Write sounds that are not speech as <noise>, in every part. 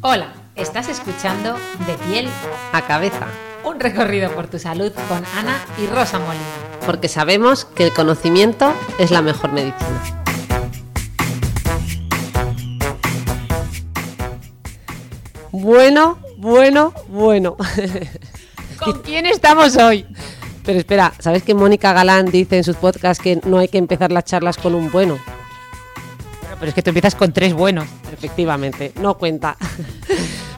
Hola, estás escuchando De piel a cabeza, un recorrido por tu salud con Ana y Rosa Molina. porque sabemos que el conocimiento es la mejor medicina. Bueno, bueno, bueno. ¿Con quién estamos hoy? Pero espera, ¿sabes que Mónica Galán dice en sus podcasts que no hay que empezar las charlas con un bueno? Bueno, pero es que tú empiezas con tres buenos. Efectivamente, no cuenta. <laughs>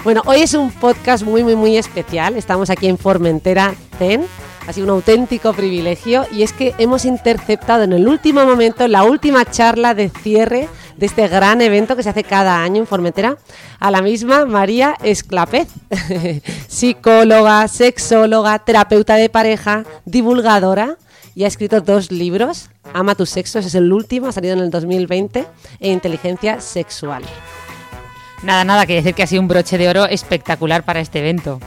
Bueno, hoy es un podcast muy, muy, muy especial. Estamos aquí en Formentera Zen. Ha sido un auténtico privilegio y es que hemos interceptado en el último momento la última charla de cierre de este gran evento que se hace cada año en Formentera a la misma María Esclapez, <laughs> psicóloga, sexóloga, terapeuta de pareja, divulgadora y ha escrito dos libros, Ama tu sexo, ese es el último, ha salido en el 2020, e Inteligencia sexual. Nada, nada, que decir que ha sido un broche de oro espectacular para este evento.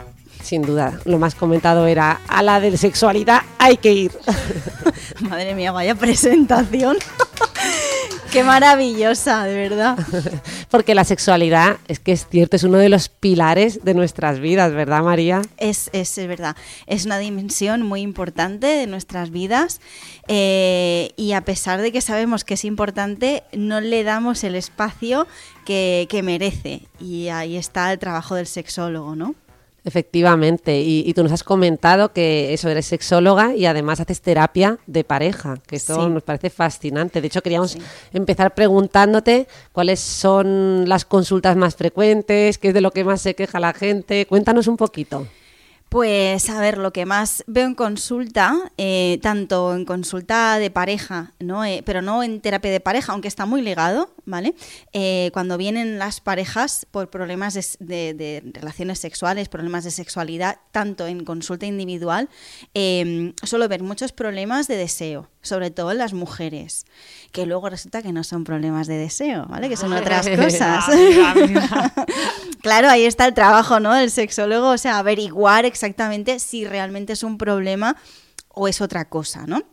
Sin duda, lo más comentado era a la de sexualidad hay que ir. <laughs> Madre mía, vaya presentación. <laughs> Qué maravillosa, de verdad. <laughs> Porque la sexualidad, es que es cierto, es uno de los pilares de nuestras vidas, ¿verdad, María? Es, es, es verdad. Es una dimensión muy importante de nuestras vidas eh, y a pesar de que sabemos que es importante, no le damos el espacio que, que merece. Y ahí está el trabajo del sexólogo, ¿no? Efectivamente, y, y tú nos has comentado que eso eres sexóloga y además haces terapia de pareja, que esto Sí. nos parece fascinante. De hecho, queríamos empezar preguntándote cuáles son las consultas más frecuentes, qué es de lo que más se queja la gente. Cuéntanos un poquito. Pues a ver, lo que más veo en consulta, eh, tanto en consulta de pareja, ¿no? Eh, pero no en terapia de pareja, aunque está muy ligado, ¿vale? Eh, cuando vienen las parejas por problemas de, de- relaciones sexuales, problemas de sexualidad, tanto en consulta individual, eh, suelo ver muchos problemas de deseo, sobre todo en las mujeres, que luego resulta que no son problemas de deseo, ¿vale? Que son otras cosas. <laughs> Claro, ahí está el trabajo, ¿no? Del sexólogo, o sea, averiguar exactamente si realmente es un problema o es otra cosa, ¿no?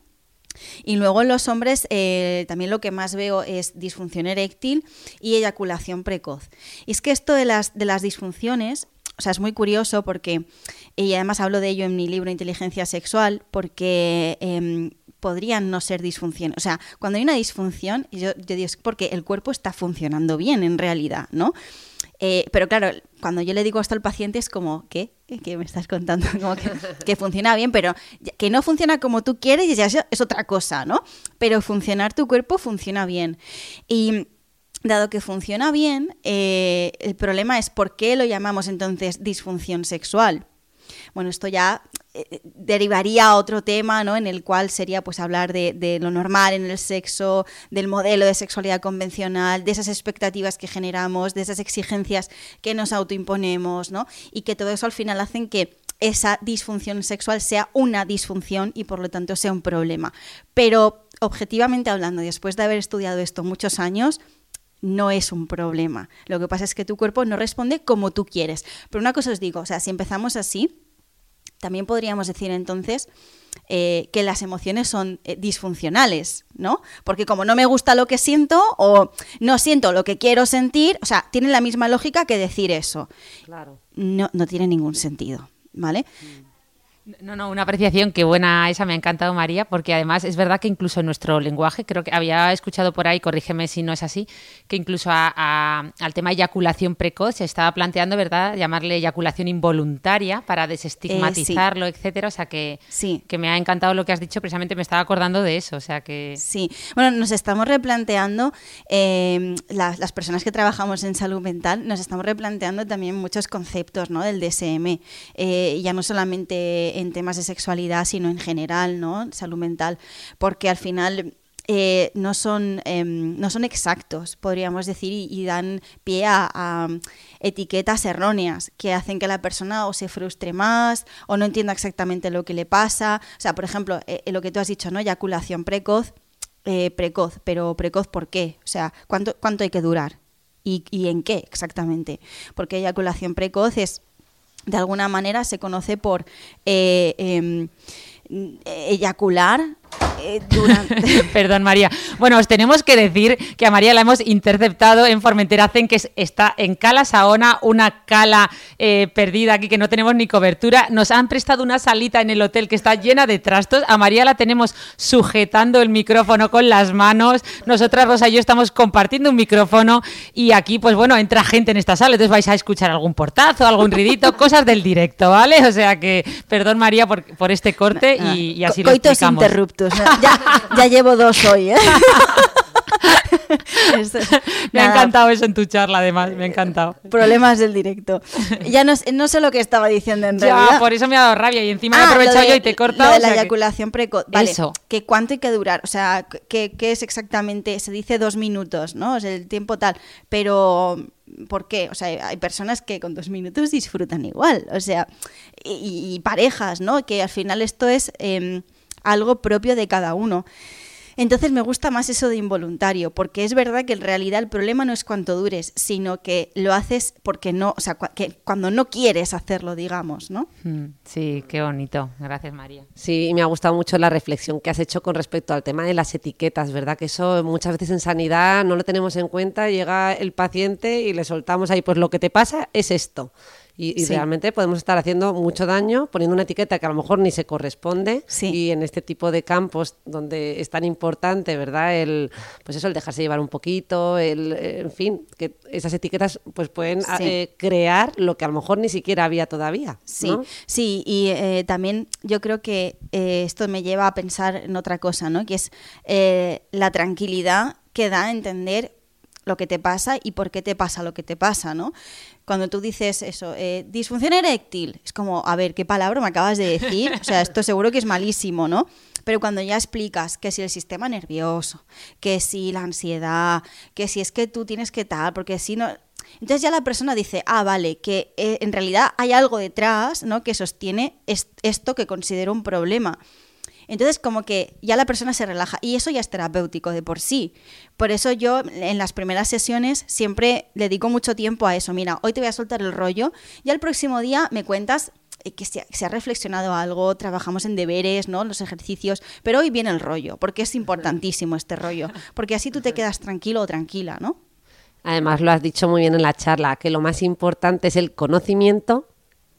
Y luego en los hombres eh, también lo que más veo es disfunción eréctil y eyaculación precoz. Y es que esto de las, de las disfunciones, o sea, es muy curioso porque, y además hablo de ello en mi libro Inteligencia Sexual, porque em, podrían no ser disfunciones. O sea, cuando hay una disfunción, yo, digo, es porque el cuerpo está funcionando bien en realidad, ¿no? Eh, pero claro, cuando yo le digo esto al paciente es como, ¿qué? ¿Qué me estás contando? <laughs> Como que, que funciona bien, pero que no funciona como tú quieres ya es otra cosa, ¿no? Pero funcionar tu cuerpo funciona bien. Y dado que funciona bien, eh, el problema es por qué lo llamamos entonces disfunción sexual. Bueno, esto ya eh, derivaría a otro tema, ¿no? En el cual sería pues hablar de, de lo normal en el sexo, del modelo de sexualidad convencional, de esas expectativas que generamos, de esas exigencias que nos autoimponemos, ¿no? Y que todo eso al final hacen que esa disfunción sexual sea una disfunción y por lo tanto sea un problema. Pero objetivamente hablando, después de haber estudiado esto muchos años, no es un problema. Lo que pasa es que tu cuerpo no responde como tú quieres. Pero una cosa os digo, o sea, si empezamos así, también podríamos decir entonces eh, que las emociones son eh, disfuncionales, ¿no? Porque como no me gusta lo que siento o no siento lo que quiero sentir, o sea, tiene la misma lógica que decir eso. Claro. No, no tiene ningún sentido, ¿vale? No, no, una apreciación, qué buena esa, me ha encantado María, porque además es verdad que incluso en nuestro lenguaje, creo que había escuchado por ahí, corrígeme si no es así, que incluso a- a- al tema eyaculación precoz se estaba planteando, ¿verdad?, llamarle eyaculación involuntaria para desestigmatizarlo, etcétera, o sea que, Sí. que me ha encantado lo que has dicho, precisamente me estaba acordando de eso, o sea que... Sí, bueno, nos estamos replanteando, eh, las, las personas que trabajamos en salud mental, nos estamos replanteando también muchos conceptos ¿no? del DSM. Eh, ya no solamente en temas de sexualidad, sino en general, ¿no? Salud mental, porque al final eh, no, son, em, no son exactos, podríamos decir, y, dan pie a, etiquetas erróneas que hacen que la persona o se frustre más o no entienda exactamente lo que le pasa. O sea, por ejemplo, eh, lo que tú has dicho, ¿no? Eyaculación precoz, eh, precoz, pero precoz ¿por qué? O sea, ¿cuánto, cuánto hay que durar? ¿Y, ¿Y en qué exactamente? Porque eyaculación precoz es, de alguna manera, se conoce por em, eyacular eh, <laughs> Perdón, María. Bueno, os tenemos que decir que a María la hemos interceptado en Formentera Zen, que está en Cala Saona, una cala eh, perdida aquí que no tenemos ni cobertura. Nos han prestado una salita en el hotel que está llena de trastos. A María la tenemos sujetando el micrófono con las manos. Nosotras, Rosa y yo, estamos compartiendo un micrófono y aquí, pues bueno, entra gente en esta sala. Entonces vais a escuchar algún portazo, algún ridito, <laughs> cosas del directo, ¿vale? O sea que, perdón, María, por, por este corte y, así lo explicamos. Interruptus ya, llevo dos hoy, ¿eh? <laughs> me ha encantado eso en tu charla, además, me ha encantado. Problemas del directo. Ya no, sé lo que estaba diciendo en realidad. por eso me ha dado rabia y encima he ah, aprovechado yo y te he cortado. Lo de la eyaculación precoz. Vale, eso. Que cuánto hay que durar, o sea, ¿qué, es exactamente? Se dice dos minutos, ¿no? O sea, el tiempo tal, pero... ¿Por qué? O sea, hay personas que con dos minutos disfrutan igual, o sea, y, parejas, ¿no? Que al final esto es... Em, algo propio de cada uno. Entonces me gusta más eso de involuntario, porque es verdad que en realidad el problema no es cuánto dures, sino que lo haces porque no, o sea, que cuando no quieres hacerlo, digamos, ¿no? Mm, sí, qué bonito. Gracias, María. Sí, y me ha gustado mucho la reflexión que has hecho con respecto al tema de las etiquetas, ¿verdad? Que eso muchas veces en sanidad no lo tenemos en cuenta, llega el paciente y le soltamos ahí, pues lo que te pasa es esto. Y, realmente podemos estar haciendo mucho daño poniendo una etiqueta que a lo mejor ni se corresponde. Y en este tipo de campos donde es tan importante, ¿verdad? El, pues eso, el dejarse llevar un poquito, el, en fin, que esas etiquetas pues pueden eh, crear lo que a lo mejor ni siquiera había todavía. Sí, sí, y eh, también yo creo que eh, esto me lleva a pensar en otra cosa, ¿no? Que es la tranquilidad que da a entender lo que te pasa y por qué te pasa lo que te pasa, ¿no? Cuando tú dices eso, eh, disfunción eréctil, es como, a ver, ¿qué palabra me acabas de decir? O sea, esto seguro que es malísimo, ¿no? Pero cuando ya explicas que si el sistema nervioso, que si la ansiedad, que si es que tú tienes que tal, porque si no... Entonces ya la persona dice, ah, vale, que eh, en realidad hay algo detrás, ¿no? Que sostiene esto que considero un problema. Entonces, como que ya la persona se relaja y eso ya es terapéutico de por sí. Por eso yo en las primeras sesiones siempre dedico mucho tiempo a eso. Mira, hoy te voy a soltar el rollo y al próximo día me cuentas eh, que se, ha, reflexionado algo, trabajamos en deberes, ¿no? Los ejercicios, pero hoy viene el rollo, porque es importantísimo este rollo, porque así tú te quedas tranquilo o tranquila, ¿no? Además, lo has dicho muy bien en la charla, que lo más importante es el conocimiento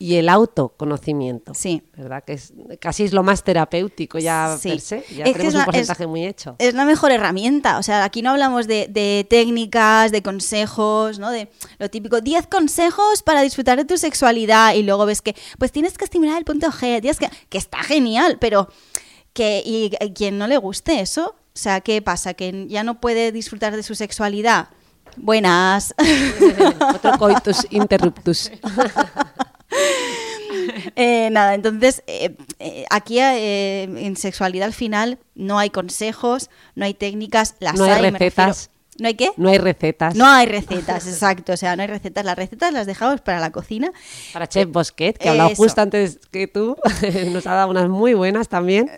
y el autoconocimiento. Sí. ¿Verdad? Que es, casi es lo más terapéutico ya per se. Ya tenemos un porcentaje muy hecho. Es la mejor herramienta. O sea, aquí no hablamos de, técnicas, de consejos, ¿no? De lo típico, 10 consejos para disfrutar de tu sexualidad y luego ves que, pues tienes que estimular el punto G, tienes que, que está genial, pero que y, y quien no le guste eso, o sea, ¿qué pasa? Que ya no puede disfrutar de su sexualidad. Buenas. <laughs> Otro coitus interruptus. <laughs> <laughs> Eh, nada, entonces eh, eh, aquí en sexualidad al final no hay consejos, no hay técnicas, las no hay, recetas. ¿No hay qué? No hay recetas. No hay recetas, exacto. O sea, no hay recetas. Las recetas las dejamos para la cocina. Para Chef Bosquet, que ha hablado justo antes que tú. <laughs> Nos ha dado unas muy buenas también.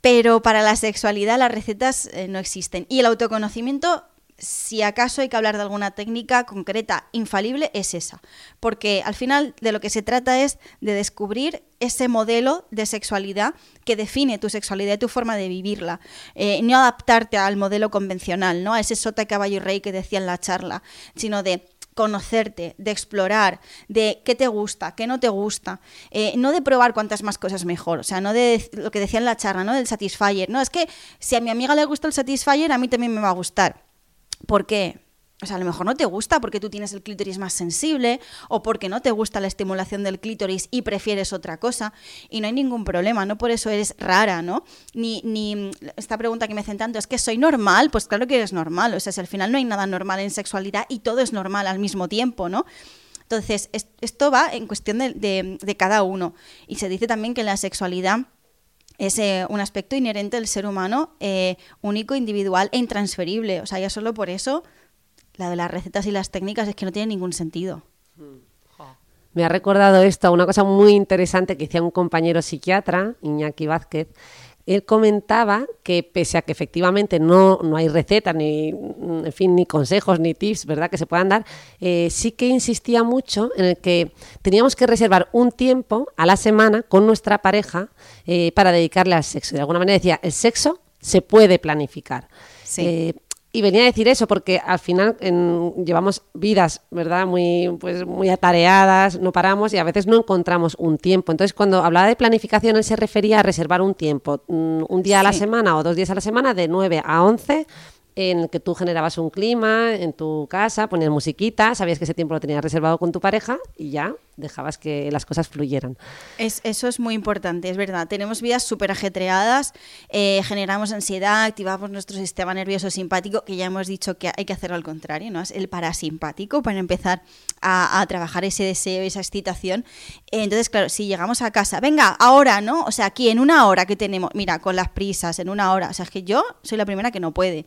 Pero para la sexualidad las recetas no existen. Y el autoconocimiento si acaso hay que hablar de alguna técnica concreta, infalible, es esa. Porque al final de lo que se trata es de descubrir ese modelo de sexualidad que define tu sexualidad y tu forma de vivirla. Eh, no adaptarte al modelo convencional, ¿no? A ese sota, caballo y rey que decía en la charla, sino de conocerte, de explorar, de qué te gusta, qué no te gusta, eh, no de probar cuantas más cosas mejor, o sea, no de lo que decía en la charla, ¿no? Del satisfier, no, es que si a mi amiga le gusta el satisfier, a mí también me va a gustar ¿Por qué? O sea, a lo mejor no te gusta porque tú tienes el clítoris más sensible o porque no te gusta la estimulación del clítoris y prefieres otra cosa. Y no hay ningún problema, no por eso eres rara, ¿no? Ni, ni esta pregunta que me hacen tanto, ¿es que soy normal? Pues claro que eres normal. O sea, si al final no hay nada normal en sexualidad y todo es normal al mismo tiempo, ¿no? Entonces, esto va en cuestión de, cada uno. Y se dice también que la sexualidad es eh, un aspecto inherente del ser humano, eh, único, individual e intransferible. O sea, ya solo por eso, la de las recetas y las técnicas es que no tiene ningún sentido. Me ha recordado esto, una cosa muy interesante que decía un compañero psiquiatra, Iñaki Vázquez, él comentaba que pese a que efectivamente no, no hay recetas, ni, en fin, ni consejos, ni tips, ¿verdad?, que se puedan dar, eh, sí que insistía mucho en el que teníamos que reservar un tiempo a la semana con nuestra pareja eh, para dedicarle al sexo. De alguna manera decía, el sexo se puede planificar. Sí. Eh, y venía a decir eso porque al final llevamos vidas, ¿verdad? Muy, pues, muy atareadas, no paramos y a veces no encontramos un tiempo. Entonces, cuando hablaba de planificación, él se refería a reservar un tiempo, mm, un día a la semana o dos días a la semana, de 9 a 11 en el que tú generabas un clima en tu casa, ponías musiquita, sabías que ese tiempo lo tenías reservado con tu pareja y ya dejabas que las cosas fluyeran. Es, eso es muy importante, es verdad. Tenemos vidas súper ajetreadas, eh, generamos ansiedad, activamos nuestro sistema nervioso simpático, que ya hemos dicho que hay que hacerlo al contrario, ¿no? Es el parasimpático para empezar a, trabajar ese deseo, esa excitación. Entonces, claro, si llegamos a casa, venga, ahora, ¿no? O sea, aquí en una hora que tenemos, mira, con las prisas, en una hora, o sea, es que yo soy la primera que no puede.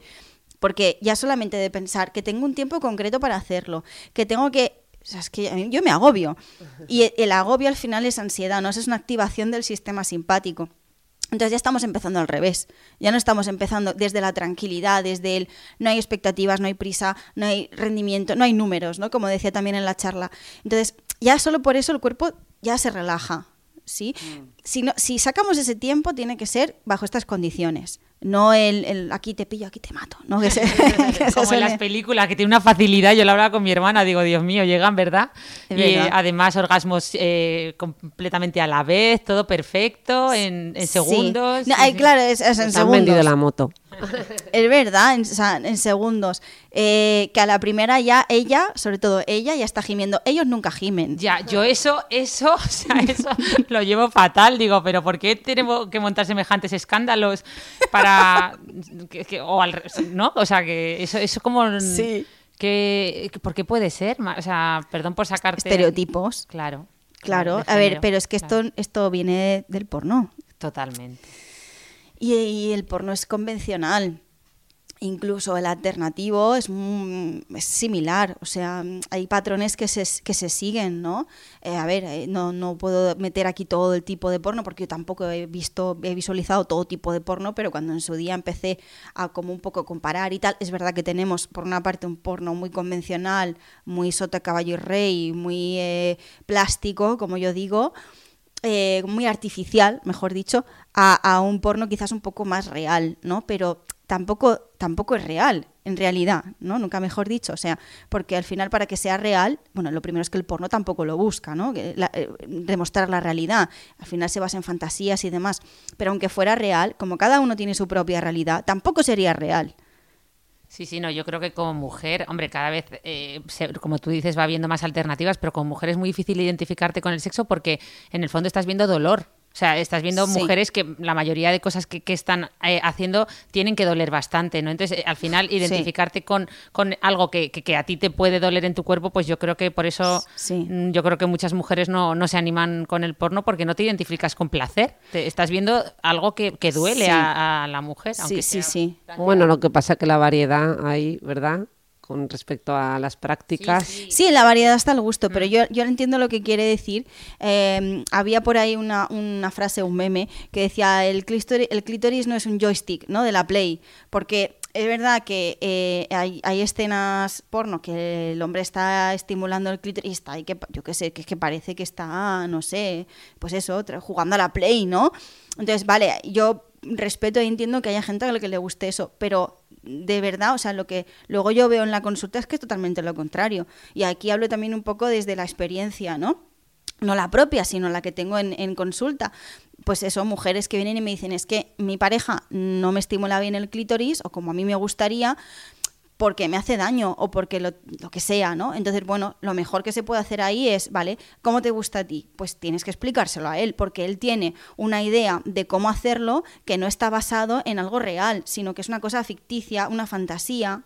Porque ya solamente de pensar que tengo un tiempo concreto para hacerlo, que tengo que o sea, es que yo me agobio. Y el agobio al final es ansiedad, ¿no? es una activación del sistema simpático. Entonces ya estamos empezando al revés. Ya no estamos empezando desde la tranquilidad, desde el no hay expectativas, no hay prisa, no hay rendimiento, no hay números, ¿no? Como decía también en la charla. Entonces, ya solo por eso el cuerpo ya se relaja, ¿sí? Mm. Si, no, si sacamos ese tiempo, tiene que ser bajo estas condiciones no el, aquí te pillo, aquí te mato. ¿no? Que <laughs> <laughs> Como en las películas, que tiene una facilidad. Yo lo hablaba con mi hermana, digo, Dios mío, llegan, ¿verdad? y además orgasmos eh, completamente a la vez, todo perfecto, en, segundos. claro, es, en segundos. Han vendido la moto. <laughs> Es verdad, en, segundos. Eh, que a la primera ya ella, sobre todo ella, ya está gimiendo. Ellos nunca gimen. Ya, yo eso, eso, o sea, eso lo llevo fatal. Digo, pero ¿por qué tenemos que montar semejantes escándalos para. O al, ¿No? O sea, que eso, es como. Sí. Que, ¿Por qué puede ser? O sea, perdón por sacarte. Estereotipos. Claro. Claro, a ver, pero es que esto, esto viene del porno. Totalmente. Y, el porno es convencional. Incluso el alternativo es, similar, o sea, hay patrones que se, siguen, ¿no? Eh, a ver, eh, no, puedo meter aquí todo el tipo de porno porque yo tampoco he visto, he visualizado todo tipo de porno, pero cuando en su día empecé a como un poco comparar y tal, es verdad que tenemos por una parte un porno muy convencional, muy sota caballo y rey, muy eh, plástico, como yo digo, muy artificial, mejor dicho, a, un porno quizás un poco más real, ¿no? Pero tampoco, tampoco es real, en realidad, ¿no? Nunca mejor dicho. O sea, porque al final para que sea real, bueno, lo primero es que el porno tampoco lo busca, ¿no? Eh, demostrar la realidad. Al final se basa en fantasías y demás. Pero aunque fuera real, como cada uno tiene su propia realidad, tampoco sería real. Sí, sí, no, yo creo que como mujer, hombre, cada vez, eh, como tú dices, va habiendo más alternativas, pero como mujer es muy difícil identificarte con el sexo porque en el fondo estás viendo dolor. O sea, estás viendo mujeres que la mayoría de cosas que, están eh, haciendo tienen que doler bastante, ¿no? Entonces, eh, al final, identificarte con, con, algo que, que, a ti te puede doler en tu cuerpo, pues yo creo que por eso mm, yo creo que muchas mujeres no, no, se animan con el porno porque no te identificas con placer. Te, estás viendo algo que, duele a, la mujer. Aunque sí, sí, sí. Bueno, lo que pasa es que la variedad hay, ¿verdad? Con respecto a las prácticas. Sí, la variedad está al gusto, pero mm. yo, yo entiendo lo que quiere decir. Em, había por ahí una, una, frase, un meme, que decía, el clítoris, el clítoris no es un joystick, ¿no? De la Play, porque es verdad que eh, hay, hay, escenas porno que el hombre está estimulando el clítoris y está, y que, yo qué sé, que es que parece que está, no sé, pues eso, jugando a la Play, ¿no? Entonces, vale, yo respeto e entiendo que haya gente a la que le guste eso, pero de verdad, o sea, lo que luego yo veo en la consulta es que es totalmente lo contrario. Y aquí hablo también un poco desde la experiencia, ¿no? No la propia, sino la que tengo en, en consulta. Pues eso, mujeres que vienen y me dicen, es que mi pareja no me estimula bien el clítoris, o como a mí me gustaría, porque me hace daño o porque lo, que sea, ¿no? Entonces, bueno, lo mejor que se puede hacer ahí es, ¿vale? ¿Cómo te gusta a ti? Pues tienes que explicárselo a él, porque él tiene una idea de cómo hacerlo que no está basado en algo real, sino que es una cosa ficticia, una fantasía.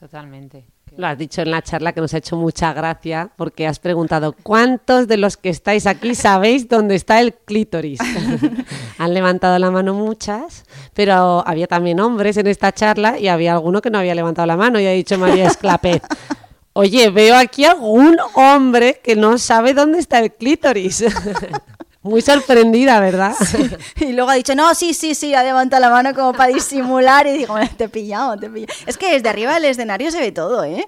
Totalmente. Lo has dicho en la charla que nos ha hecho mucha gracia porque has preguntado ¿cuántos de los que estáis aquí sabéis dónde está el clítoris? <laughs> Han levantado la mano muchas, pero había también hombres en esta charla y había alguno que no había levantado la mano y ha dicho María Esclapez. <laughs> Oye, veo aquí algún hombre que no sabe dónde está el clítoris. <laughs> Muy sorprendida, ¿verdad? <laughs> Y luego ha dicho, no, sí, sí, sí, ha levantado la mano como para disimular y digo, te he pillado, te he pillado. Es que desde arriba del escenario se ve todo, ¿eh?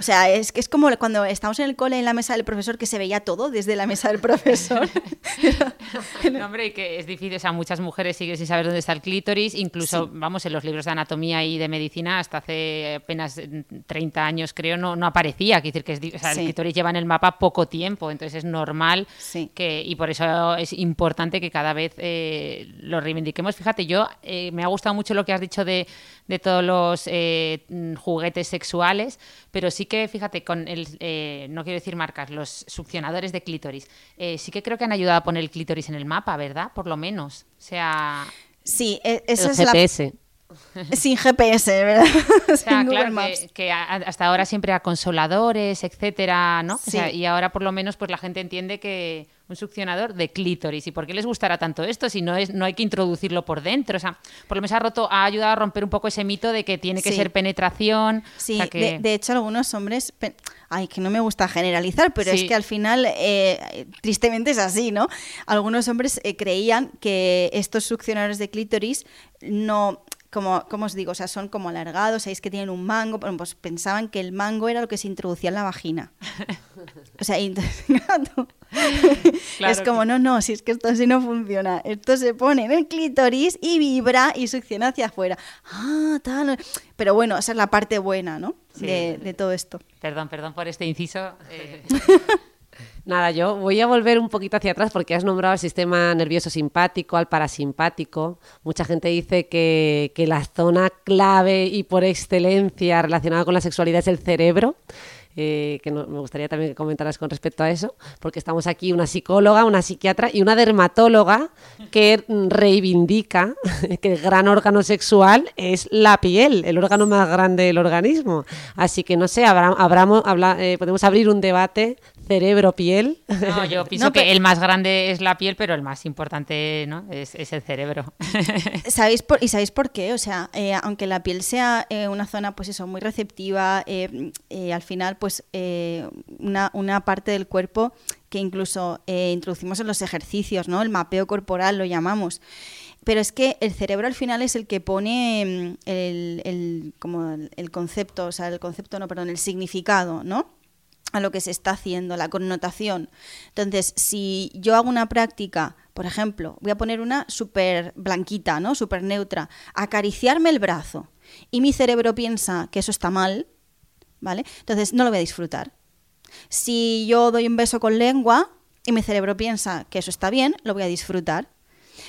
O sea, es que es como cuando estamos en el cole en la mesa del profesor que se veía todo desde la mesa del profesor. <laughs> <laughs> no, hombre, y que es difícil, o sea, muchas mujeres siguen sin saber dónde está el clítoris, incluso, vamos, en los libros de anatomía y de medicina hasta hace apenas 30 años, creo, no, no aparecía. Quiere decir que es, o sea, el clítoris lleva en el mapa poco tiempo, entonces es normal que, y por eso es importante que cada vez eh, lo reivindiquemos. Fíjate, yo eh, me ha gustado mucho lo que has dicho de, de todos los eh, juguetes sexuales, pero sí que, fíjate, con el, eh, no quiero decir marcas, los succionadores de clítoris, eh, sí que creo que han ayudado a poner el clítoris en el mapa, ¿verdad? Por lo menos. O sea... Sí, e, eso es GPS. Sin GPS, ¿verdad? <laughs> O sea, <laughs> claro que, hasta ahora siempre a consoladores, etcétera, ¿no? Sí. y ahora por lo menos pues la gente entiende que un succionador de clítoris. ¿Y por qué les gustará tanto esto si no es no hay que introducirlo por dentro? O sea, por lo menos ha roto, ha ayudado a romper un poco ese mito de que tiene que ser penetración. Sí, de, hecho algunos hombres, ay, que no me gusta generalizar, pero es que al final eh, tristemente es así, ¿no? Algunos hombres eh, creían que estos succionadores de clítoris no como, como os digo, o sea, son como alargados, sabéis que tienen un mango, pues pensaban que el mango era lo que se introducía en la vagina. O sea, <laughs> es como, no, no, si es que esto así no funciona. Esto se pone en el clítoris y vibra y succiona hacia afuera. Ah, tal. Pero bueno, esa es la parte buena, ¿no? De, todo esto. Perdón, perdón por este inciso. Eh. <laughs> Nada, yo voy a volver un poquito hacia atrás porque has nombrado al sistema nervioso simpático, al parasimpático. Mucha gente dice que, la zona clave y por excelencia relacionada con la sexualidad es el cerebro. Eh, que me gustaría también que comentaras con respecto a eso, porque estamos aquí una psicóloga, una psiquiatra y una dermatóloga que reivindica que el gran órgano sexual es la piel, el órgano más grande del organismo. Así que no sé, habla, eh, podemos abrir un debate cerebro-piel. No, yo <laughs> pienso que el más grande es la piel, pero el más importante ¿no? es, el cerebro. <laughs> ¿Sabéis por, ¿Y sabéis por qué? O sea, eh, aunque la piel sea eh, una zona, pues eso, muy receptiva, eh, al final, pues una, una, parte del cuerpo que incluso introducimos en los ejercicios, ¿no? El mapeo corporal lo llamamos. Pero es que el cerebro al final es el que pone mm, el, el, como el concepto, o sea, el concepto, no, perdón, el significado, ¿no? A lo que se está haciendo, la connotación. Entonces, si yo hago una práctica, por ejemplo, voy a poner una súper blanquita, ¿no? Súper neutra, acariciarme el brazo, y mi cerebro piensa que eso está mal, ¿vale? Entonces no lo voy a disfrutar. Si yo doy un beso con lengua y mi cerebro piensa que eso está bien, lo voy a disfrutar.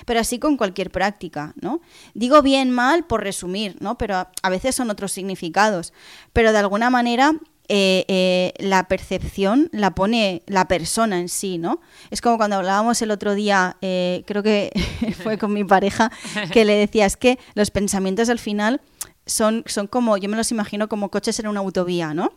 Pero así con cualquier práctica, ¿no? Digo bien, mal por resumir, ¿no? Pero a veces son otros significados. Pero de alguna manera eh, eh, la percepción la pone la persona en sí, ¿no? Es como cuando hablábamos el otro día, eh, creo que <laughs> fue con mi pareja, que le decía, es que los pensamientos al final son, son como, yo me los imagino como coches en una autovía, ¿no?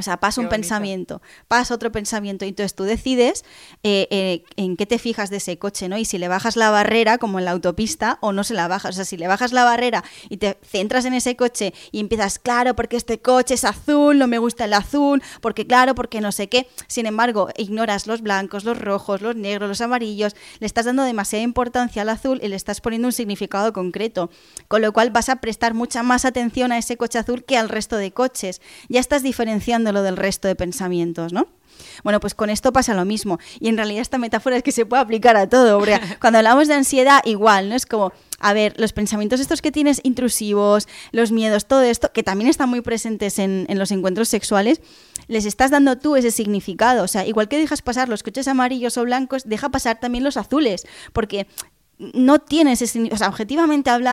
O sea, pasa un pensamiento, pasa otro pensamiento, y entonces tú decides eh, eh, en qué te fijas de ese coche, ¿no? Y si le bajas la barrera, como en la autopista, o no se la bajas. O sea, si le bajas la barrera y te centras en ese coche y empiezas, claro, porque este coche es azul, no me gusta el azul, porque claro, porque no sé qué. Sin embargo, ignoras los blancos, los rojos, los negros, los amarillos, le estás dando demasiada importancia al azul y le estás poniendo un significado concreto. Con lo cual vas a prestar mucha más atención a ese coche azul que al resto de coches. Ya estás diferenciando lo del resto de pensamientos, ¿no? Bueno, pues con esto pasa lo mismo. Y en realidad esta metáfora es que se puede aplicar a todo. <laughs> Cuando hablamos de ansiedad, igual, ¿no? Es como, a ver, los pensamientos estos que tienes intrusivos, los miedos, todo esto, que también están muy presentes en, en los encuentros sexuales, les estás dando tú ese significado. O sea, igual que dejas pasar los coches amarillos o blancos, deja pasar también los azules, porque no tienes ese... O sea, objetivamente habla...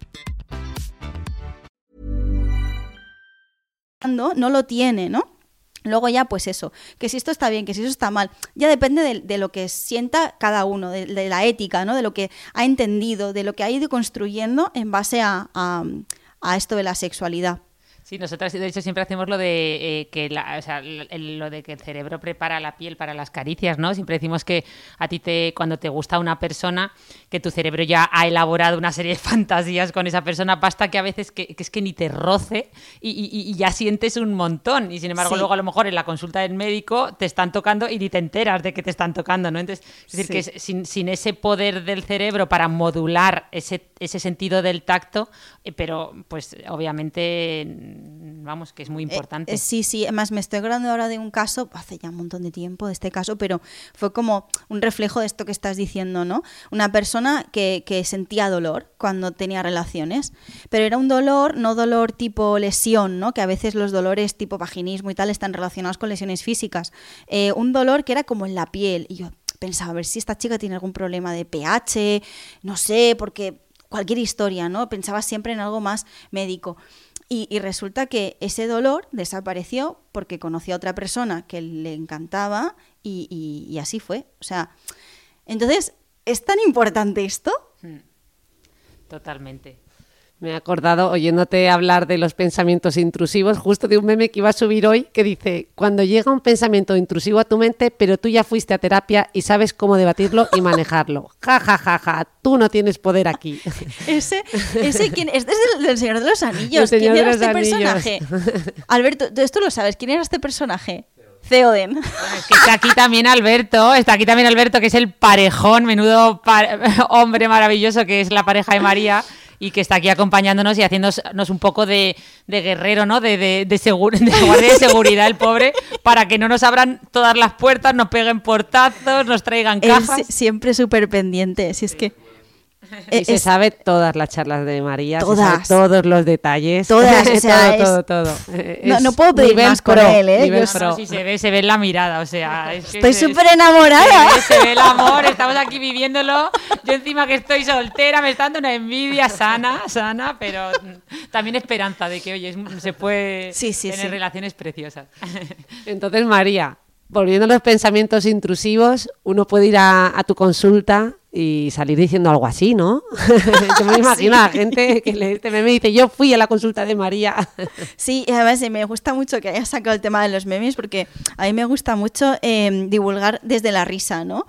no lo tiene, ¿no? Luego ya, pues eso, que si esto está bien, que si eso está mal, ya depende de, lo que sienta cada uno, de, la ética, ¿no? De lo que ha entendido, de lo que ha ido construyendo en base a, a esto de la sexualidad. Sí, nosotras de hecho siempre hacemos lo de eh, que la, o sea, el, lo de que el cerebro prepara la piel para las caricias, ¿no? Siempre decimos que a ti te cuando te gusta una persona, que tu cerebro ya ha elaborado una serie de fantasías con esa persona, basta que a veces que, que es que ni te roce y, y, y, ya sientes un montón. Y sin embargo, sí. luego a lo mejor en la consulta del médico te están tocando y ni te enteras de que te están tocando, ¿no? Entonces, es decir, sí. que sin, sin, ese poder del cerebro para modular ese, ese sentido del tacto, eh, pero pues obviamente vamos, que es muy importante. Eh, eh, sí, sí, además me estoy acordando ahora de un caso, hace ya un montón de tiempo de este caso, pero fue como un reflejo de esto que estás diciendo, ¿no? Una persona que, que sentía dolor cuando tenía relaciones, pero era un dolor, no dolor tipo lesión, ¿no? Que a veces los dolores tipo vaginismo y tal están relacionados con lesiones físicas. Eh, un dolor que era como en la piel, y yo pensaba, a ver si esta chica tiene algún problema de pH, no sé, porque cualquier historia, ¿no? Pensaba siempre en algo más médico. Y, y, resulta que ese dolor desapareció porque conoció a otra persona que le encantaba y, y, y así fue. O sea, entonces, ¿es tan importante esto? Totalmente. Me he acordado, oyéndote hablar de los pensamientos intrusivos, justo de un meme que iba a subir hoy, que dice, cuando llega un pensamiento intrusivo a tu mente, pero tú ya fuiste a terapia y sabes cómo debatirlo y manejarlo. Ja, ja, ja, ja, tú no tienes poder aquí. <laughs> ese, ese ¿quién? Este es el del Señor de los Anillos. ¿Quién era este anillos. personaje? <laughs> Alberto, esto lo sabes, ¿quién era este personaje? Theoden. Es que está aquí también Alberto, está aquí también Alberto, que es el parejón, menudo <laughs> hombre maravilloso que es la pareja de María y que está aquí acompañándonos y haciéndonos un poco de, de guerrero, ¿no? De, de, de, de guardia de seguridad, el pobre, para que no nos abran todas las puertas, nos peguen portazos, nos traigan cajas. Él siempre súper pendiente, si es que... <laughs> Y es, se sabe todas las charlas de María, todas. todos los detalles, todas, <laughs> o sea, todo, es... todo, todo. No, no, puedo pedir más pro, con él, ¿eh? Yo pro. Sí, se ve, se ve en la mirada, o sea, <laughs> es que estoy súper enamorada. Se ve, se ve, el amor, estamos aquí viviéndolo. Yo encima que estoy soltera, me está dando una envidia sana, sana, pero también esperanza de que, oye, se puede sí, sí, tener sí. relaciones preciosas. Entonces, María, volviendo a los pensamientos intrusivos, uno puede ir a, a tu consulta y salir diciendo algo así, ¿no? <laughs> yo me <laughs> imagino sí. a la gente que lee este meme y dice, yo fui a la consulta de María. <laughs> sí, además me gusta mucho que hayas sacado el tema de los memes porque a mí me gusta mucho eh, divulgar desde la risa, ¿no?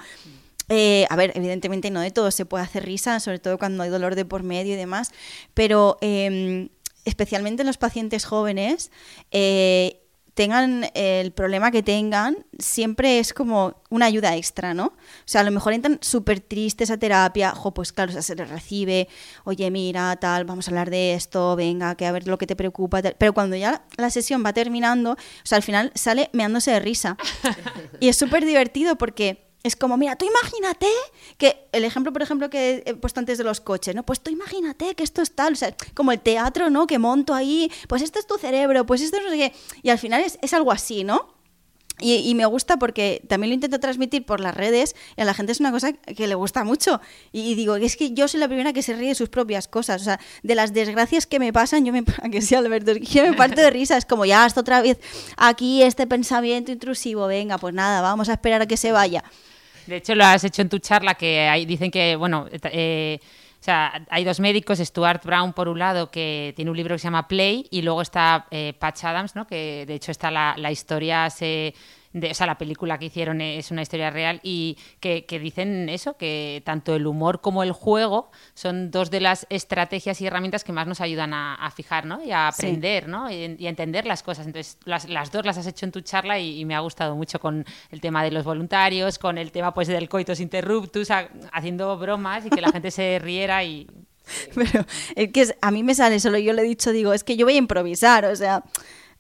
Eh, a ver, evidentemente no de todo se puede hacer risa, sobre todo cuando hay dolor de por medio y demás, pero eh, especialmente en los pacientes jóvenes, eh, tengan el problema que tengan, siempre es como una ayuda extra, ¿no? O sea, a lo mejor entran súper tristes a terapia, jo, pues claro, o sea, se les recibe, oye, mira, tal, vamos a hablar de esto, venga, que a ver lo que te preocupa, tal. pero cuando ya la sesión va terminando, o sea, al final sale meándose de risa. <laughs> y es súper divertido porque es como, mira, tú imagínate que el ejemplo, por ejemplo, que he puesto antes de los coches, ¿no? Pues tú imagínate que esto es tal, o sea, como el teatro, ¿no? Que monto ahí, pues esto es tu cerebro, pues esto es no sé qué. Y al final es, es algo así, ¿no? Y, me gusta porque también lo intento transmitir por las redes y a la gente es una cosa que le gusta mucho. Y, y digo, es que yo soy la primera que se ríe de sus propias cosas. O sea, de las desgracias que me pasan, yo me, <laughs> que sí, Alberto, yo me parto de risa. Es como, ya, hasta otra vez aquí este pensamiento intrusivo, venga, pues nada, vamos a esperar a que se vaya. De hecho, lo has hecho en tu charla, que hay, dicen que, bueno, eh, o sea, hay dos médicos, Stuart Brown por un lado, que tiene un libro que se llama Play, y luego está eh, Patch Adams, ¿no? que de hecho está la, la historia se de, o sea, la película que hicieron es una historia real y que, dicen eso, que tanto el humor como el juego son dos de las estrategias y herramientas que más nos ayudan a, fijar, ¿no? Y a aprender, ¿no? Y, a entender las cosas. Entonces, las, dos las has hecho en tu charla y, me ha gustado mucho con el tema de los voluntarios, con el tema pues del coitus interruptus, haciendo bromas y que la gente se <laughs> riera y Pero es que a mí me sale solo, yo le he dicho, digo, es que yo voy a improvisar, o sea,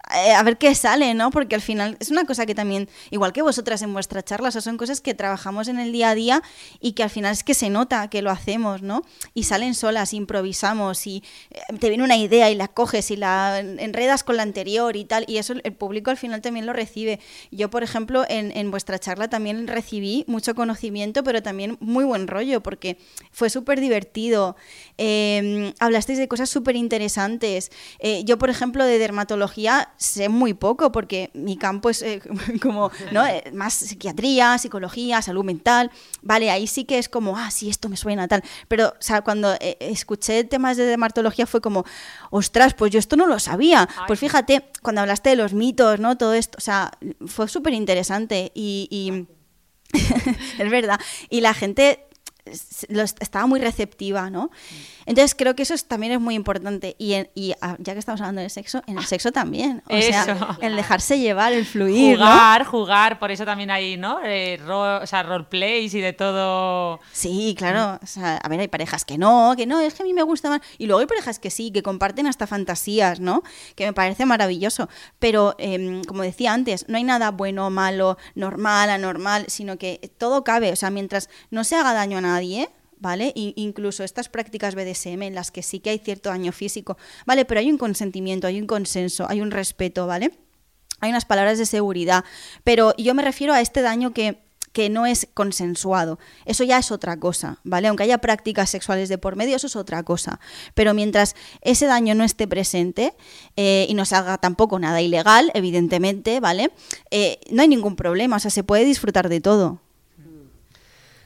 a ver qué sale, ¿no? Porque al final es una cosa que también, igual que vosotras en vuestras charlas, son cosas que trabajamos en el día a día y que al final es que se nota que lo hacemos, ¿no? Y salen solas, improvisamos y eh, te viene una idea y la coges y la enredas con la anterior y tal, y eso el público al final también lo recibe. Yo, por ejemplo, en, vuestra charla también recibí mucho conocimiento, pero también muy buen rollo, porque fue súper divertido. Em, hablasteis de cosas súper interesantes. Eh, yo, por ejemplo, de dermatología sé muy poco porque mi campo es eh, <laughs> como ¿no? Eh, más psiquiatría, psicología, salud mental. Vale, ahí sí que es como, ah, sí, esto me suena tal. Pero o sea, cuando eh, escuché temas de dermatología fue como, ostras, pues yo esto no lo sabía. Pues fíjate, cuando hablaste de los mitos, ¿no? Todo esto, o sea, fue súper interesante y, y <laughs> es verdad. Y la gente estaba muy receptiva, ¿no? Entonces creo que eso también es muy importante. Y, y ah, ya que estamos hablando del sexo, en el sexo también. O sea, el dejarse llevar, el fluir. Jugar, jugar, por eso también hay, ¿no? Eh, o sea, roleplays y de todo. Sí, claro. O sea, a ver, hay parejas que no, que no, es que a mí me gusta más. Y luego hay parejas que sí, que comparten hasta fantasías, ¿no? Que me parece maravilloso. Pero, em, como decía antes, no hay nada bueno, malo, normal, anormal, sino que todo cabe. O sea, mientras no se haga daño a nadie, ¿vale? incluso estas prácticas BDSM en las que sí que hay cierto daño físico, ¿vale? Pero hay un consentimiento, hay un consenso, hay un respeto, ¿vale? Hay unas palabras de seguridad, pero yo me refiero a este daño que que no es consensuado. Eso ya es otra cosa, ¿vale? Aunque haya prácticas sexuales de por medio, eso es otra cosa. Pero mientras ese daño no esté presente eh, y no se haga tampoco nada ilegal, evidentemente, ¿vale? Eh, no hay ningún problema, o sea, se puede disfrutar de todo.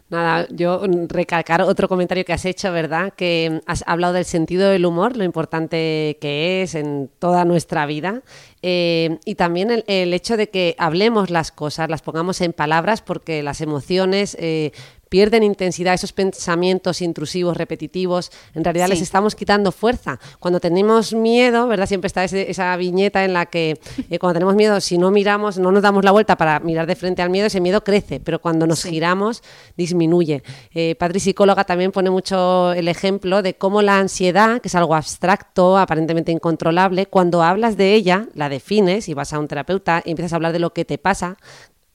Nada, yo recalcar otro comentario que has hecho, ¿verdad? Que has hablado del sentido del humor, lo importante que es en toda nuestra vida. Eh, y también el, hecho de que hablemos las cosas, las pongamos en palabras, porque las emociones eh, pierden intensidad, esos pensamientos intrusivos, repetitivos, en realidad les estamos quitando fuerza. Cuando tenemos miedo, ¿verdad? Siempre está esa viñeta en la que eh, cuando tenemos miedo, si no miramos, no nos damos la vuelta para mirar de frente al miedo, ese miedo crece, pero cuando nos giramos, disminuye. Eh, Patri, psicóloga, también pone mucho el ejemplo de cómo la ansiedad, que es algo abstracto, aparentemente incontrolable, cuando hablas de ella, la defines y vas a un terapeuta y empiezas a hablar de lo que te pasa,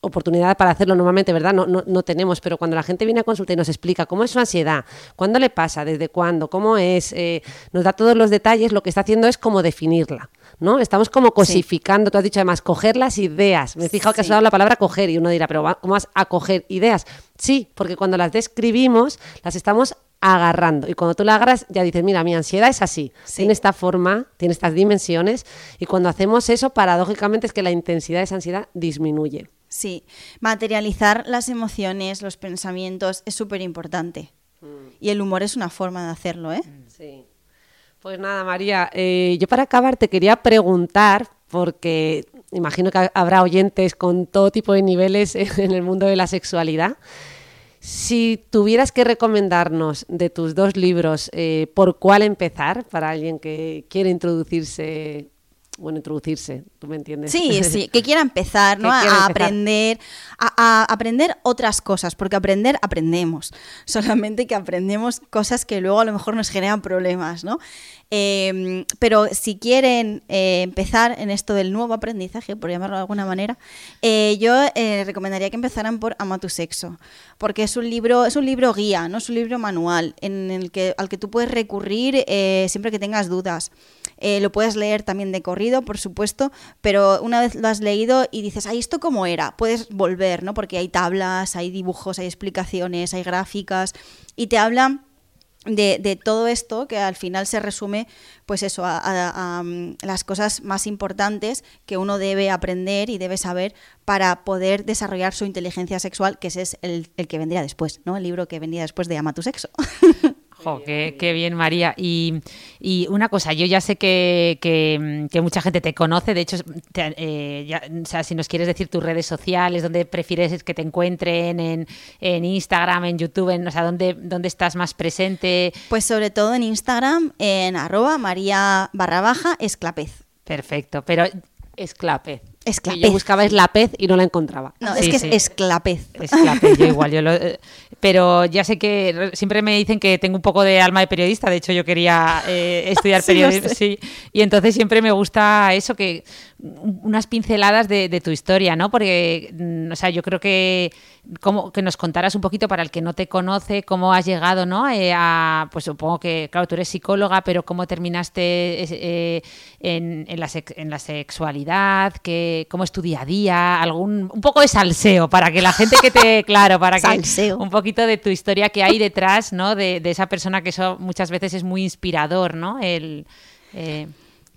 oportunidad para hacerlo normalmente, ¿verdad? No, no, no, tenemos, pero cuando la gente viene a consulta y nos explica cómo es su ansiedad, cuándo le pasa, desde cuándo, cómo es, eh, nos da todos los detalles, lo que está haciendo es como definirla, ¿no? Estamos como cosificando, tú has dicho además, coger las ideas. Me he fijado que has usado la palabra coger y uno dirá, pero ¿cómo vas a coger ideas? Sí, porque cuando las describimos, las estamos agarrando. Y cuando tú la agarras, ya dices, mira, mi ansiedad es así, tiene esta forma, tiene estas dimensiones, y cuando hacemos eso, paradójicamente es que la intensidad de esa ansiedad disminuye. Sí, materializar las emociones, los pensamientos es súper importante. Mm. Y el humor es una forma de hacerlo, ¿eh? Mm. Sí. Pues nada, María, eh, yo para acabar te quería preguntar, porque imagino que habrá oyentes con todo tipo de niveles <laughs> en el mundo de la sexualidad. Si tuvieras que recomendarnos de tus dos libros, eh, ¿por cuál empezar para alguien que quiere introducirse bueno, introducirse, ¿tú me entiendes? Sí, sí, <laughs> que quiera empezar, ¿no? a aprender, a, aprender otras cosas, porque aprender, aprendemos. <laughs> Solamente que aprendemos cosas que luego a lo mejor nos generan problemas, ¿no? Em, pero si quieren eh, empezar en esto del nuevo aprendizaje, por llamarlo de alguna manera, eh, yo eh, recomendaría que empezaran por Ama tu sexo, porque es un libro, es un libro guía, no es un libro manual, en el que, al que tú puedes recurrir siempre que tengas dudas. Lo puedes leer también de corrido, por supuesto, pero una vez lo has leído y dices, ay, ¿esto cómo era? Puedes volver, ¿no? Porque hay tablas, hay dibujos, hay explicaciones, hay gráficas, y te hablan de, todo esto que al final se resume pues eso a, mm, las cosas más importantes que uno debe aprender y debe saber para poder desarrollar su inteligencia sexual que ese es el, el que vendría después no el libro que vendría después de ama tu sexo <laughs> Jo, qué, qué bien, María. Y, y una cosa, yo ya sé que, que- que mucha gente te conoce, de hecho, te- eh, ya- o sea, si nos quieres decir tus redes sociales, dónde prefieres que te encuentren, en, en Instagram, en YouTube, en, o sea, dónde, dónde estás más presente. Pues sobre todo en Instagram, en arroba maría barra baja esclapez. Perfecto, pero Esclapez. Esclapez. Yo buscaba eslapez y no la encontraba. No, Sí, es que sí. es esclapez. Es clave, yo igual, yo lo- <laughs> pero ya sé que re- siempre me dicen que tengo un poco de alma de periodista, de hecho yo quería eh, estudiar <laughs> Sí, periodismo, sí, y entonces siempre me gusta eso, que unas pinceladas de, de tu historia, ¿no? Porque, mm, o sea, yo creo que como que nos contaras un poquito para el que no te conoce, cómo has llegado, ¿no? Eh, a, pues supongo que, claro, tú eres psicóloga, pero cómo terminaste eh, en, en la, en la sexualidad, que, cómo es tu día a día, algún, un poco de salseo para que la gente que te, <laughs> claro, para que Salseo. un poquito de tu historia que hay detrás, ¿no? De, de esa persona que eso muchas veces es muy inspirador, ¿no? El, eh,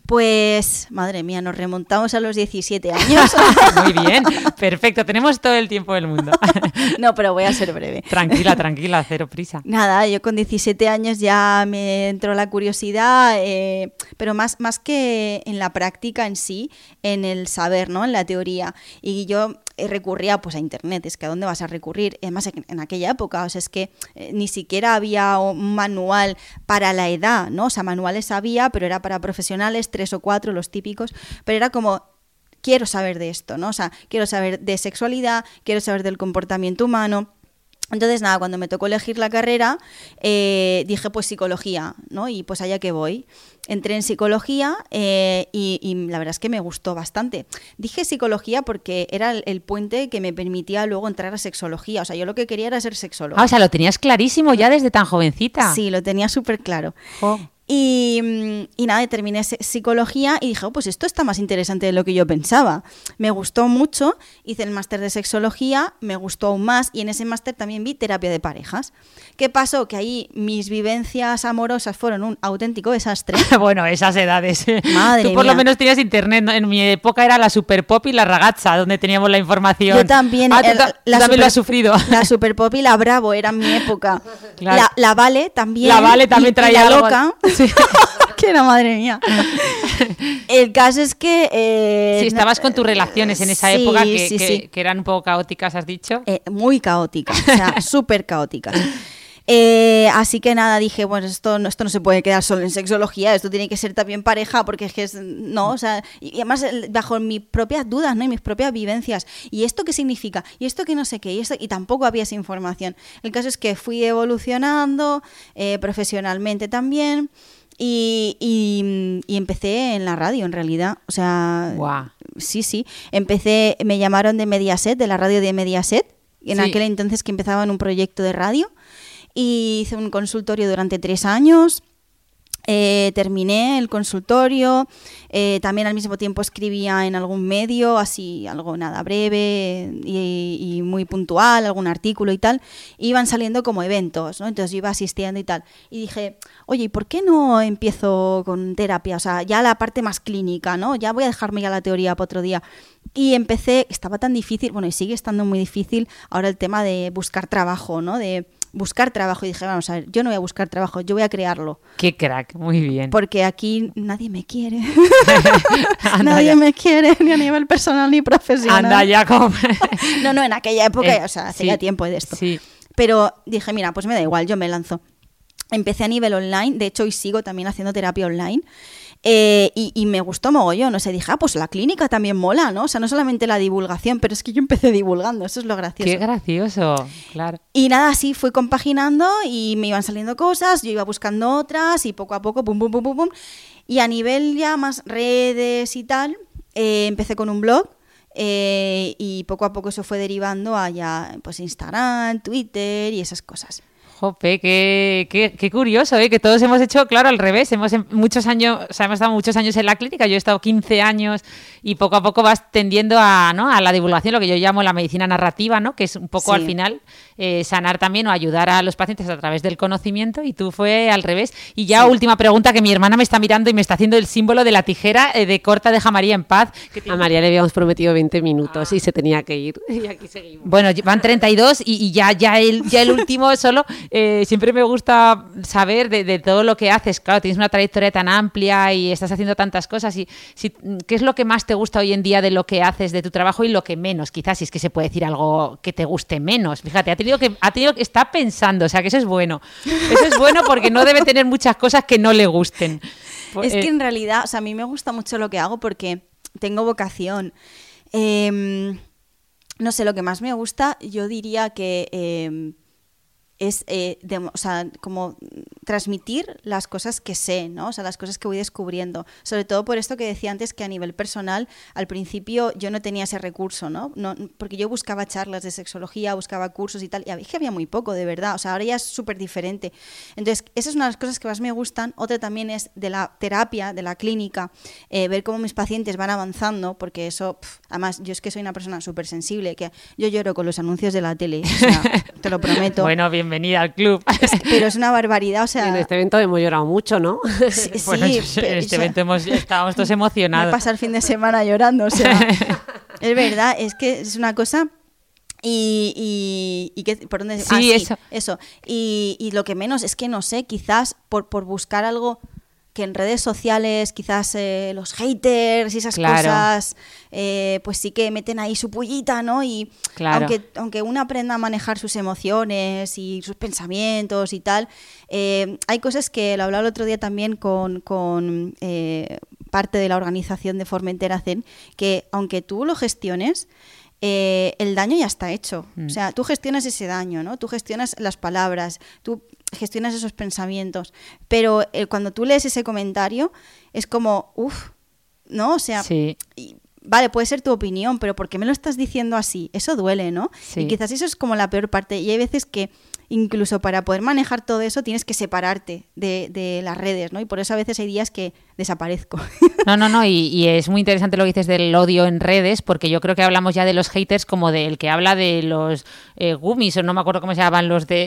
Pues, madre mía, nos remontamos a los 17 años. <laughs> muy bien, perfecto, tenemos todo el tiempo del mundo. <laughs> no, pero voy a ser breve. tranquila, tranquila, cero prisa. Nada, yo con 17 años ya me entró la curiosidad, eh, pero más, más que en la práctica en sí, en el saber, ¿no? En la teoría. Y yo recurría pues a internet, es que ¿a dónde vas a recurrir? Además, en, en aquella época, o sea, es que eh, ni siquiera había un manual para la edad, ¿no? O sea, manuales había, pero era para profesionales, tres o cuatro, los típicos, pero era como quiero saber de esto, ¿no? O sea, quiero saber de sexualidad, quiero saber del comportamiento humano. Entonces, nada, cuando me tocó elegir la carrera, eh, dije pues psicología, ¿no? Y pues allá que voy. Entré en psicología eh, y, y la verdad es que me gustó bastante. Dije psicología porque era el, el puente que me permitía luego entrar a sexología. O sea, yo lo que quería era ser sexóloga. Ah, o sea, lo tenías clarísimo ya desde tan jovencita. Sí, lo tenía súper claro. Jo. Y, mm, y nada, terminé psicología y dije, oh, pues esto está más interesante de lo que yo pensaba. Me gustó mucho, hice el máster de sexología, me gustó aún más y en ese máster también vi terapia de parejas. ¿Qué pasó? Que ahí mis vivencias amorosas fueron un auténtico desastre. <laughs> bueno, esas edades. Madre Tú por lo menos tenías internet. En mi época era la Super Pop y la Ragazza, donde teníamos la información. Yo también. Ah, el- la también lo super- has sufrido. <laughs> La Super Pop y la Bravo era mi época. <laughs> Claro. La, la Vale también. La Vale también y- y traía la algo- loca. <laughs> Sí. <laughs> que madre mía. El caso es que. eh, Sí, estabas con tus relaciones en esa sí, época que, sí, que- sí. que eran un poco caóticas, has dicho. Eh, muy caóticas, o sea, <laughs> súper caóticas. Eh, así que nada, dije, bueno, esto no, esto no se puede quedar solo en sexología, esto tiene que ser también pareja, porque es que es, no, o sea, y y además bajo mis propias dudas, ¿no? Y mis propias vivencias. ¿Y esto qué significa? ¿Y esto qué no sé qué? Y, esto, y tampoco había esa información. El caso es que fui evolucionando eh, profesionalmente también. Y, y- y empecé en la radio, en realidad. O sea, Guau. sí, sí. Empecé, me llamaron de Mediaset, de la radio de Mediaset, en Sí. aquel entonces que empezaba en un proyecto de radio. Y hice un consultorio durante tres años. Eh, terminé el consultorio, eh, también al mismo tiempo escribía en algún medio, así algo nada breve y, muy puntual, algún artículo y tal. Iban saliendo como eventos, ¿no? Entonces yo iba asistiendo y tal. Y dije, oye, ¿y por qué no empiezo con terapia? O sea, ya la parte más clínica, ¿no? Ya voy a dejarme ya la teoría para otro día. Y empecé, estaba tan difícil, bueno, y sigue estando muy difícil ahora el tema de buscar trabajo, ¿no? De buscar trabajo. Y dije, vamos a ver, yo no voy a buscar trabajo, yo voy a crearlo. Qué crack, muy bien. Porque aquí nadie me quiere. <laughs> <laughs> Nadie ya. me quiere, ni a nivel personal ni profesional. Anda ya <laughs> como... No, no, en aquella época, Eh, o sea, sí, ya tiempo de esto. Sí. Pero dije, mira, pues me da igual, yo me lanzo. Empecé a nivel online, de hecho hoy sigo también haciendo terapia online. Eh, y, y me gustó mogollón, o sea, dije, ah, pues la clínica también mola, ¿no? O sea, no solamente la divulgación, pero es que yo empecé divulgando, eso es lo gracioso. Qué gracioso, claro. Y nada, así fui compaginando y me iban saliendo cosas, yo iba buscando otras y poco a poco, pum, pum, pum, pum, pum. Y a nivel ya más redes y tal, eh, empecé con un blog eh, y poco a poco eso fue derivando a ya, pues Instagram, Twitter y esas cosas. Jope, qué, qué, qué curioso, ¿eh? que todos hemos hecho, claro, al revés. Hemos em- muchos años, o sea, hemos estado muchos años en la clínica, yo he estado 15 años y poco a poco vas tendiendo a, ¿no? a la divulgación, lo que yo llamo la medicina narrativa, ¿no? que es un poco Sí. al final eh, sanar también o ayudar a los pacientes a través del conocimiento y tú fue al revés. Y ya última pregunta, que mi hermana me está mirando y me está haciendo el símbolo de la tijera eh, de corta deja María en paz. que tiene- A María le habíamos prometido 20 minutos y se tenía que ir. Y aquí seguimos. Bueno, van 32 y, y ya, ya, el, ya el último solo eh, siempre me gusta saber de, todo lo que haces. Claro, tienes una trayectoria tan amplia y estás haciendo tantas cosas. Y ¿Qué es lo que más te gusta hoy en día de lo que haces, de tu trabajo y lo que menos? Quizás si es que se puede decir algo que te guste menos. Fíjate, ha tenido que, ha tenido que está pensando, o sea que eso es bueno. Eso es bueno porque no debe tener muchas cosas que no le gusten. Es que eh, en realidad, o sea, a mí me gusta mucho lo que hago porque tengo vocación. Em, no sé, lo que más me gusta, yo diría que em, es eh, o sea, como transmitir las cosas que sé, ¿no? O sea, las cosas que voy descubriendo. Sobre todo por esto que decía antes que a nivel personal, al principio yo no tenía ese recurso, ¿no? no porque yo buscaba charlas de sexología, buscaba cursos y tal, y que había muy poco, de verdad. O sea, ahora ya es súper diferente. Entonces, esa es una de las cosas que más me gustan. Otra también es de la terapia, de la clínica, eh, ver cómo mis pacientes van avanzando, porque eso, además, yo es que soy una persona súper sensible, que yo lloro con los anuncios de la tele, o sea, te lo <laughs> prometo. Bueno, bien bienvenida al club. <laughs> pero es una barbaridad, o sea... En este evento hemos llorado mucho, ¿no? Sí, bueno, en este evento hemos, estábamos todos emocionados. Me pasa el fin de semana llorando, o sea... <laughs> es verdad, es que es una cosa... Y, y, y ¿por dónde? Sí, ah, eso. Eso. Y, y, lo que menos es que no sé, quizás por, por buscar algo que en redes sociales quizás eh, los haters y esas cosas, eh, pues sí que meten ahí su pullita, ¿no? Y aunque, aunque uno aprenda a manejar sus emociones y sus pensamientos y tal, eh, hay cosas que lo hablaba el otro día también con, con parte de la organización de Formentera Zen, que aunque tú lo gestiones, el daño ya está hecho. O mm. sea, tú gestionas ese daño, ¿no? Tú gestionas las palabras, tú gestionas esos pensamientos. Pero eh, cuando tú lees ese comentario, es como, uff, ¿no? O sea, vale, puede ser tu opinión, pero ¿por qué me lo estás diciendo así? Eso duele, ¿no? Y quizás eso es como la peor parte. Y hay veces que incluso para poder manejar todo eso tienes que separarte de, de, las redes, ¿no? Y por eso a veces hay días que desaparezco. No, no, no, y, es muy interesante lo que dices del odio en redes, porque yo creo que hablamos ya de los haters como del que habla de los eh, gummies, o no me acuerdo cómo se llaman los de...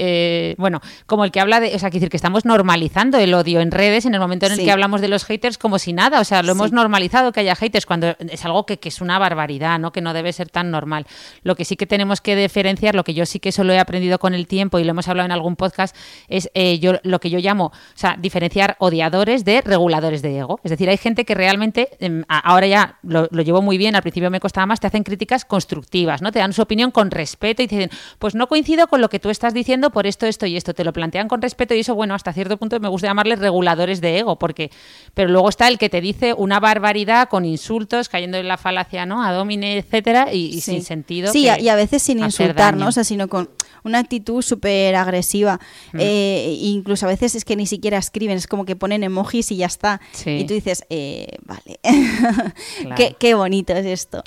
Eh, bueno, como el que habla de... O sea, que decir que estamos normalizando el odio en redes en el momento en el que hablamos de los haters como si nada, o sea, lo hemos normalizado que haya haters cuando es algo que, que, es una barbaridad, ¿no? Que no debe ser tan normal. Lo que sí que tenemos que diferenciar, lo que yo sí que solo he aprendido con el tiempo y lo hemos hablado en algún podcast, es eh, yo lo que yo llamo, o sea, diferenciar odiadores de reguladores de ego. Es decir, hay gente que realmente, em, ahora ya lo, llevo muy bien, al principio me costaba más, te hacen críticas constructivas, ¿no? Te dan su opinión con respeto y te dicen, pues no coincido con lo que tú estás diciendo por esto, esto y esto. Te lo plantean con respeto y eso, bueno, hasta cierto punto me gusta llamarles reguladores de ego, porque, pero luego está el que te dice una barbaridad con insultos, cayendo en la falacia, ¿no? A domine, etcétera, y, sin sentido. Sí, y a veces sin insultarnos, o sea, sino con una actitud súper agresiva. Mm. Eh, incluso a veces es que ni siquiera escriben, es como que ponen emojis y ya está. Y tú dices, eh, vale, <laughs> qué, bonito es esto.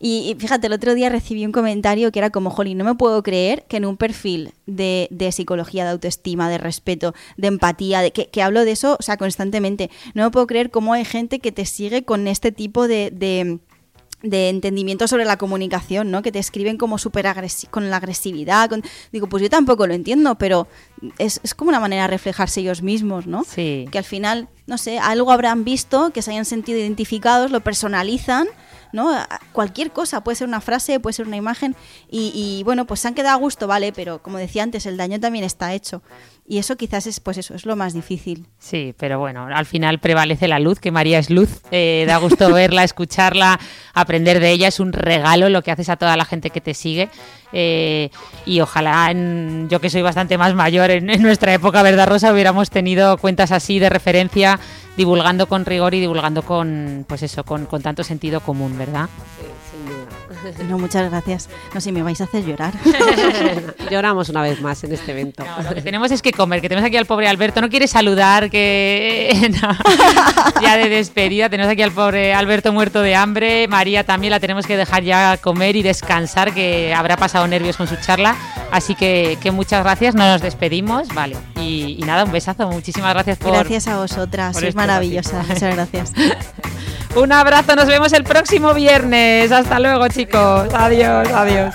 Y, fíjate, el otro día recibí un comentario que era como, Jolly, no me puedo creer que en un perfil de, psicología, de autoestima, de respeto, de empatía, de que, hablo de eso, o sea, constantemente, no me puedo creer cómo hay gente que te sigue con este tipo de de entendimiento sobre la comunicación, ¿no? Que te escriben como súper con la agresividad. Digo, pues yo tampoco lo entiendo, pero es, es, como una manera de reflejarse ellos mismos, ¿no? Sí. Que al final, no sé, algo habrán visto, que se hayan sentido identificados, lo personalizan ¿no? Cualquier cosa, puede ser una frase, puede ser una imagen, y, bueno, pues se han quedado a gusto, vale, pero como decía antes, el daño también está hecho. Y eso quizás es, pues eso, es lo más difícil. Sí, pero bueno, al final prevalece la luz, que María es luz, eh, da gusto <laughs> verla, escucharla, aprender de ella, es un regalo lo que haces a toda la gente que te sigue. Eh, y ojalá, yo que soy bastante más mayor, en, en, nuestra época, ¿verdad, Rosa? Hubiéramos tenido cuentas así de referencia divulgando con rigor y divulgando con, pues eso, con, con tanto sentido común, ¿verdad? Sí. <laughs> No, muchas gracias. No, si me vais a hacer llorar. <laughs> Lloramos una vez más en este evento. lo que tenemos es que comer, que tenemos aquí al pobre Alberto. No quiere saludar, que <laughs> ya de despedida. Tenemos aquí al pobre Alberto muerto de hambre. María también la tenemos que dejar ya comer y descansar, que habrá pasado nervios con su charla. Así que, que muchas gracias. No nos despedimos. Vale. Y, nada, un besazo. Muchísimas gracias por. Gracias a vosotras. Sois maravillosas. Muchas gracias. Un abrazo. Nos vemos el próximo viernes. Hasta luego, chicos. Adiós, adiós.